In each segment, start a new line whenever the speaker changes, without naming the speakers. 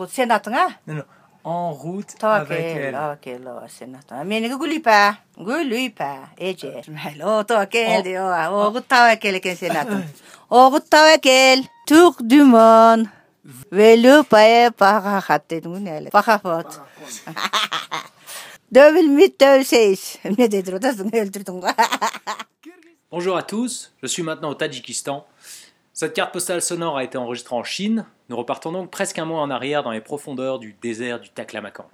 Non, non. En route avec elle.
lo ke lo sénatunga. Meni guli pa, guli pa. Eje. Lo to ke de o o gutta ke ke sénatun. O gutta ke tour du monde. Velu pa pa hatte dunele. Pa khafot. 2006. Me de tro das ngel tritunga.
Bonjour à tous, je suis maintenant au Tadjikistan. Cette carte postale sonore a été enregistrée en Chine. Nous repartons donc presque un mois en arrière dans les profondeurs du désert du Taklamakan.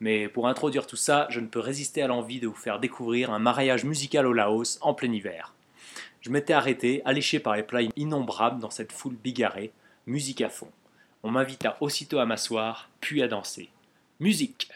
Mais pour introduire tout ça, je ne peux résister à l'envie de vous faire découvrir un mariage musical au Laos en plein hiver. Je m'étais arrêté, alléché par les plats innombrables dans cette foule bigarrée, musique à fond. On m'invita aussitôt à m'asseoir, puis à danser. Musique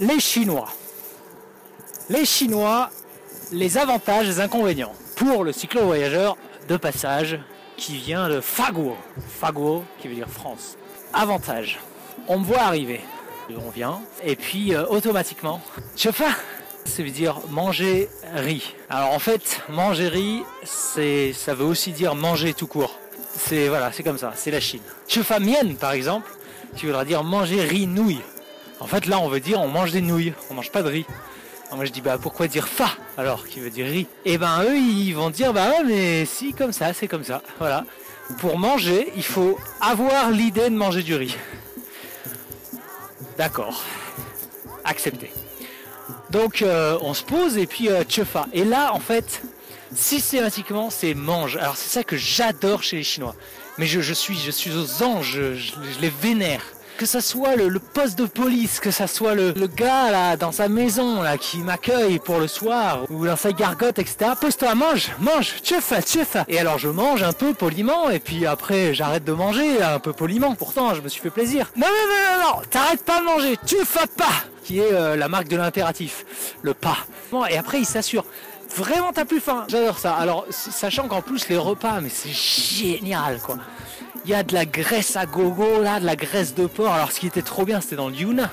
Les Chinois. Les Chinois, les avantages les inconvénients pour le cyclo-voyageur de passage qui vient de Faguo. Faguo qui veut dire France. Avantage. On me voit arriver. On vient et puis euh, automatiquement, Chefa, ça veut dire manger riz. Alors en fait, manger riz, c'est, ça veut aussi dire manger tout court. C'est voilà, c'est comme ça, c'est la Chine. Chefa mienne par exemple, qui voudra dire manger riz nouille. En fait, là, on veut dire on mange des nouilles, on mange pas de riz. Moi, je dis bah pourquoi dire fa alors, qui veut dire riz? Et ben eux, ils vont dire bah ouais, mais si comme ça, c'est comme ça. Voilà. Pour manger, il faut avoir l'idée de manger du riz. D'accord. Accepté. Donc euh, on se pose et puis euh. Et là, en fait, systématiquement, c'est mange. Alors c'est ça que j'adore chez les Chinois. Mais je, suis, je suis aux anges, je les vénère. Que ça soit le, poste de police, que ça soit le, gars là dans sa maison là qui m'accueille pour le soir ou dans sa gargote, etc. Pose-toi, mange, mange, tchefa, tchefa. Et alors je mange un peu poliment et puis après j'arrête de manger un peu poliment. Pourtant je me suis fait plaisir. Non non non non non, t'arrêtes pas de manger, tchefa pas, qui est euh, la marque de l'impératif, le pas. Bon, et après il s'assure. Vraiment t'as plus faim. J'adore ça. Alors sachant qu'en plus les repas, mais c'est génial quoi. Il y a de la graisse à gogo là, de la graisse de porc. Alors ce qui était trop bien, c'était dans le Yunnan.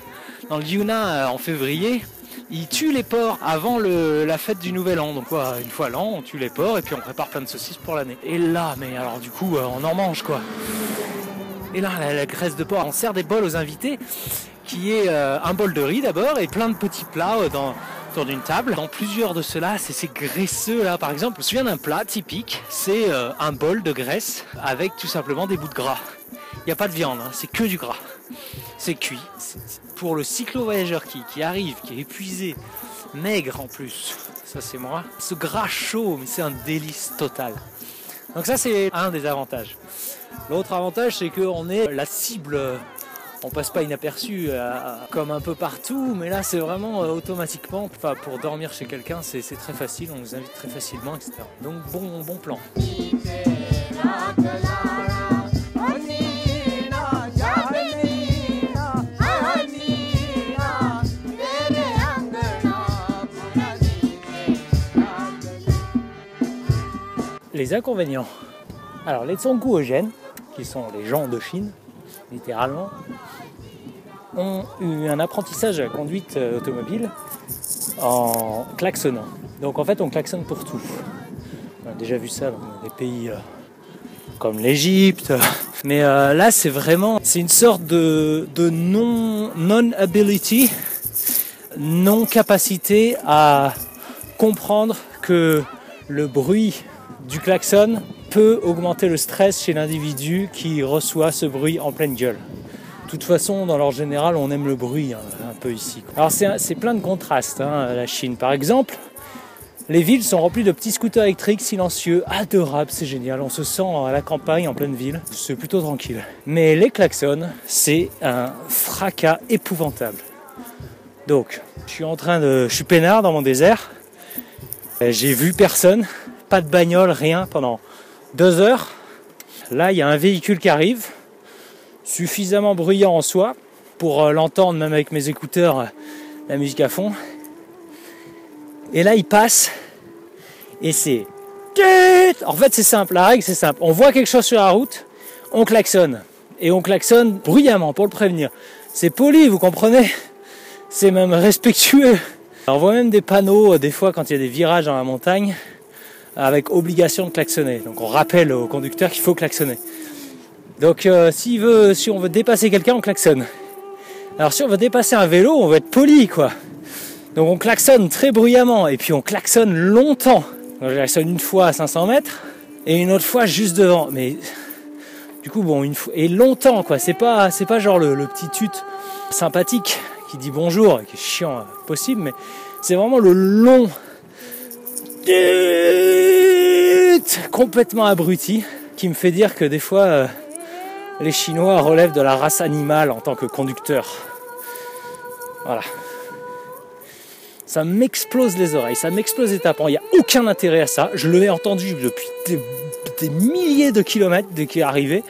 Dans le Yunnan euh, en février, ils tuent les porcs avant la fête du Nouvel An. Donc quoi, une fois l'an, on tue les porcs et puis on prépare plein de saucisses pour l'année. Et là, mais alors du coup, euh, on en mange quoi. Et là, la, graisse de porc, on sert des bols aux invités, qui est euh, un bol de riz d'abord et plein de petits plats dans, d'une table. Dans plusieurs de ceux-là, c'est ces graisseux là, par exemple. Je me souviens d'un plat typique, c'est euh, un bol de graisse avec tout simplement des bouts de gras. Il n'y a pas de viande, hein, c'est que du gras. C'est cuit. Pour le cyclo-voyageur qui, arrive, qui est épuisé, maigre en plus, ça c'est moi, ce gras chaud, c'est un délice total. Donc ça c'est un des avantages. L'autre avantage c'est qu'on est la cible, on passe pas inaperçu euh, comme un peu partout, mais là c'est vraiment euh, automatiquement, pour dormir chez quelqu'un c'est très facile, on nous invite très facilement, etc. Donc bon, bon plan. Les inconvénients. Alors les Tsongku-Eugènes, qui sont les gens de Chine, littéralement, ont eu un apprentissage à la conduite euh, automobile en klaxonnant. Donc en fait, on klaxonne pour tout. On a déjà vu ça dans des pays euh, comme l'Égypte. Mais euh, là, c'est vraiment, une sorte de, de non, non-ability, non-capacité à comprendre que le bruit du klaxon peut augmenter le stress chez l'individu qui reçoit ce bruit en pleine gueule. De toute façon, dans l'ordre général, on aime le bruit hein, un peu ici. Alors c'est plein de contrastes, hein, la Chine. Par exemple, les villes sont remplies de petits scooters électriques silencieux, adorables, c'est génial. On se sent à la campagne, en pleine ville, c'est plutôt tranquille. Mais les klaxons, c'est un fracas épouvantable. Donc, je suis en train de, je suis peinard dans mon désert. J'ai vu personne, pas de bagnole, rien pendant deux heures. Là, il y a un véhicule qui arrive suffisamment bruyant en soi pour euh, l'entendre même avec mes écouteurs, euh, la musique à fond. Et là il passe et c'est... En fait c'est simple, la règle c'est simple. On voit quelque chose sur la route, on klaxonne. Et on klaxonne bruyamment pour le prévenir. C'est poli, vous comprenez? C'est même respectueux. on voit même des panneaux, euh, des fois quand il y a des virages dans la montagne, avec obligation de klaxonner. Donc on rappelle au conducteur qu'il faut klaxonner. Donc euh, veut, si on veut dépasser quelqu'un, on klaxonne. Alors si on veut dépasser un vélo, on veut être poli quoi. Donc on klaxonne très bruyamment et puis on klaxonne longtemps. Donc, je klaxonne une fois à 500 mètres et une autre fois juste devant. Mais du coup bon une fois et longtemps quoi. C'est pas c'est pas genre le, petit tut sympathique qui dit bonjour, qui est chiant euh, possible, mais c'est vraiment le long complètement abruti qui me fait dire que des fois euh, les Chinois relèvent de la race animale en tant que conducteur. Voilà. Ça m'explose les oreilles, ça m'explose les tapants. Il n'y a aucun intérêt à ça. Je l'ai entendu depuis des, milliers de kilomètres dès qu'il est arrivé.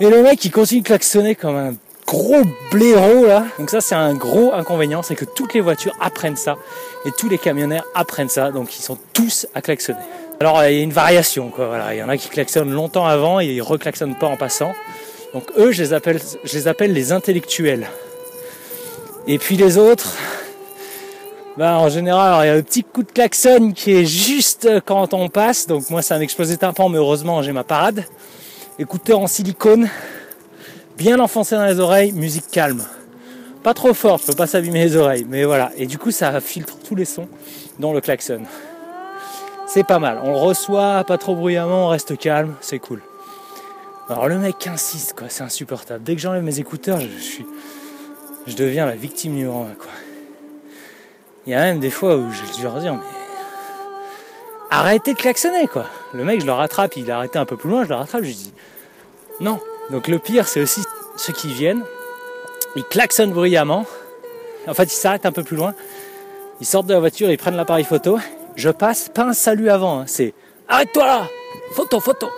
Et le mec, il continue de klaxonner comme un gros blaireau là. Donc ça, c'est un gros inconvénient, c'est que toutes les voitures apprennent ça et tous les camionnaires apprennent ça. Donc ils sont tous à klaxonner. Alors il y a une variation, quoi. Voilà. Il y en a qui klaxonnent longtemps avant et ils reclaxonnent pas en passant. Donc eux, je les appelle, les, intellectuels. Et puis les autres, bah, en général, il y a le petit coup de klaxon qui est juste quand on passe. Donc moi, ça m'explose les tympans, mais heureusement, j'ai ma parade. Écouteur en silicone, bien enfoncé dans les oreilles, musique calme. Pas trop fort, je peux pas s'abîmer les oreilles, mais voilà. Et du coup, ça filtre tous les sons, dont le klaxon c'est pas mal. On le reçoit pas trop bruyamment, on reste calme, c'est cool. Alors le mec insiste, quoi, c'est insupportable. Dès que j'enlève mes écouteurs, je, suis, je deviens la victime numéro un, quoi. Il y a même des fois où je lui dire, mais arrêtez de klaxonner, quoi. Le mec, je le rattrape, il a arrêté un peu plus loin, je le rattrape, je lui dis, non. Donc le pire, c'est aussi ceux qui viennent, ils klaxonnent bruyamment. En fait, ils s'arrêtent un peu plus loin, ils sortent de la voiture, ils prennent l'appareil photo, je passe, pas un salut avant, hein. c'est arrête-toi là Photo, photo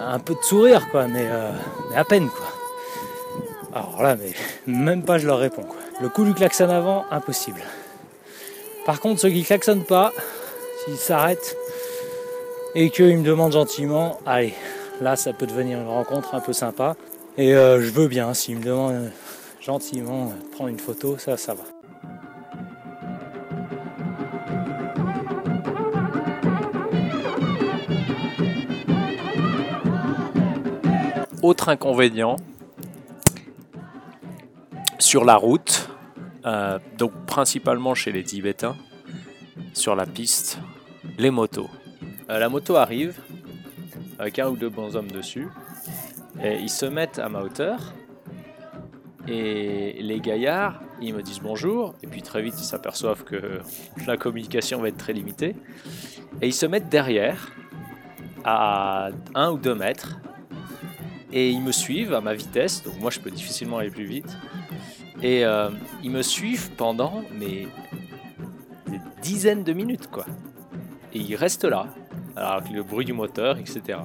Un peu de sourire quoi, mais, euh, mais à peine quoi. Alors là, mais même pas je leur réponds quoi. Le coup du klaxon avant, impossible. Par contre, ceux qui klaxonnent pas, s'ils s'arrêtent et qu'ils me demandent gentiment, allez, là ça peut devenir une rencontre un peu sympa. Et euh, je veux bien, s'ils me demandent gentiment de prendre une photo, ça, ça va.
Autre inconvénient, sur la route, euh, donc principalement chez les Tibétains, sur la piste, les motos. Euh, la moto arrive avec un ou deux bons hommes dessus, et ils se mettent à ma hauteur, et les gaillards, ils me disent bonjour, et puis très vite ils s'aperçoivent que la communication va être très limitée, et ils se mettent derrière, à un ou deux mètres, et ils me suivent à ma vitesse, donc moi je peux difficilement aller plus vite. Et euh, ils me suivent pendant des dizaines de minutes quoi. Et ils restent là, alors avec le bruit du moteur, etc.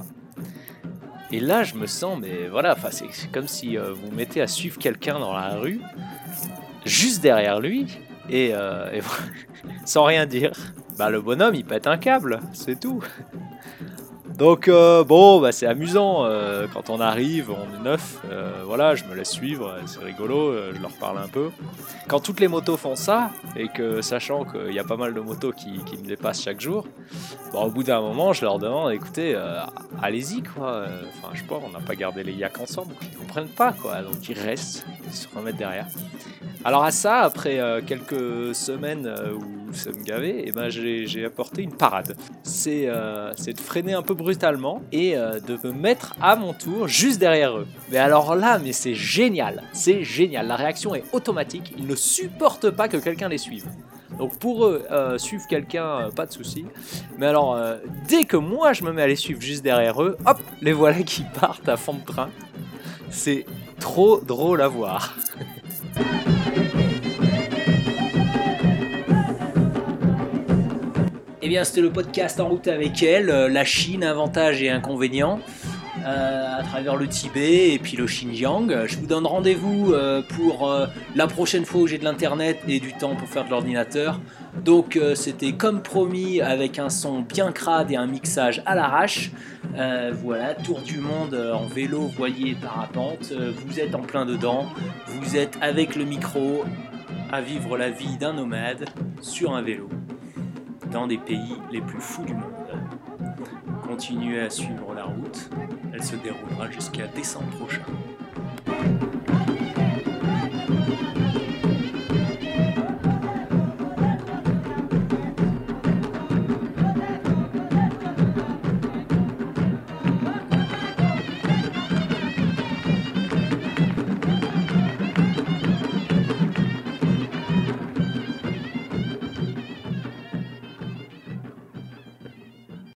Et là je me sens, mais voilà, c'est comme si euh, vous mettez à suivre quelqu'un dans la rue, juste derrière lui, et, euh, sans rien dire. Bah le bonhomme il pète un câble, c'est tout.
Donc euh, bon, bah, c'est amusant euh, quand on arrive, on est neuf, euh, voilà, je me laisse suivre, c'est rigolo, je leur parle un peu. Quand toutes les motos font ça, et que sachant qu'il y a pas mal de motos qui, me dépassent chaque jour, bon, au bout d'un moment, je leur demande, écoutez, allez-y quoi. Enfin, je sais pas, on n'a pas gardé les yaks ensemble, ils comprennent pas quoi, donc ils restent, ils se remettent derrière. Alors à ça, après quelques semaines où ça me gavait, j'ai apporté une parade. C'est de freiner un peu brutalement et euh, de me mettre à mon tour juste derrière eux. Mais alors là, mais c'est génial, c'est génial. La réaction est automatique. Ils ne supportent pas que quelqu'un les suive. Donc pour eux, euh, suivre quelqu'un, euh, pas de souci. Mais alors, dès que moi je me mets à les suivre juste derrière eux, hop, les voilà qui partent à fond de train. C'est trop drôle à voir.
c'était le podcast En route avec elle, euh, la Chine, avantages et inconvénients. Euh, à travers le Tibet et puis le Xinjiang. Je vous donne rendez-vous euh, pour la prochaine fois où j'ai de l'internet et du temps pour faire de l'ordinateur. Donc c'était comme promis avec un son bien crade et un mixage à l'arrache. voilà, tour du monde en vélo, voilier, parapente. vous êtes en plein dedans. Vous êtes avec le micro à vivre la vie d'un nomade sur un vélo dans des pays les plus fous du monde. Continuez à suivre la route, elle se déroulera jusqu'à décembre prochain.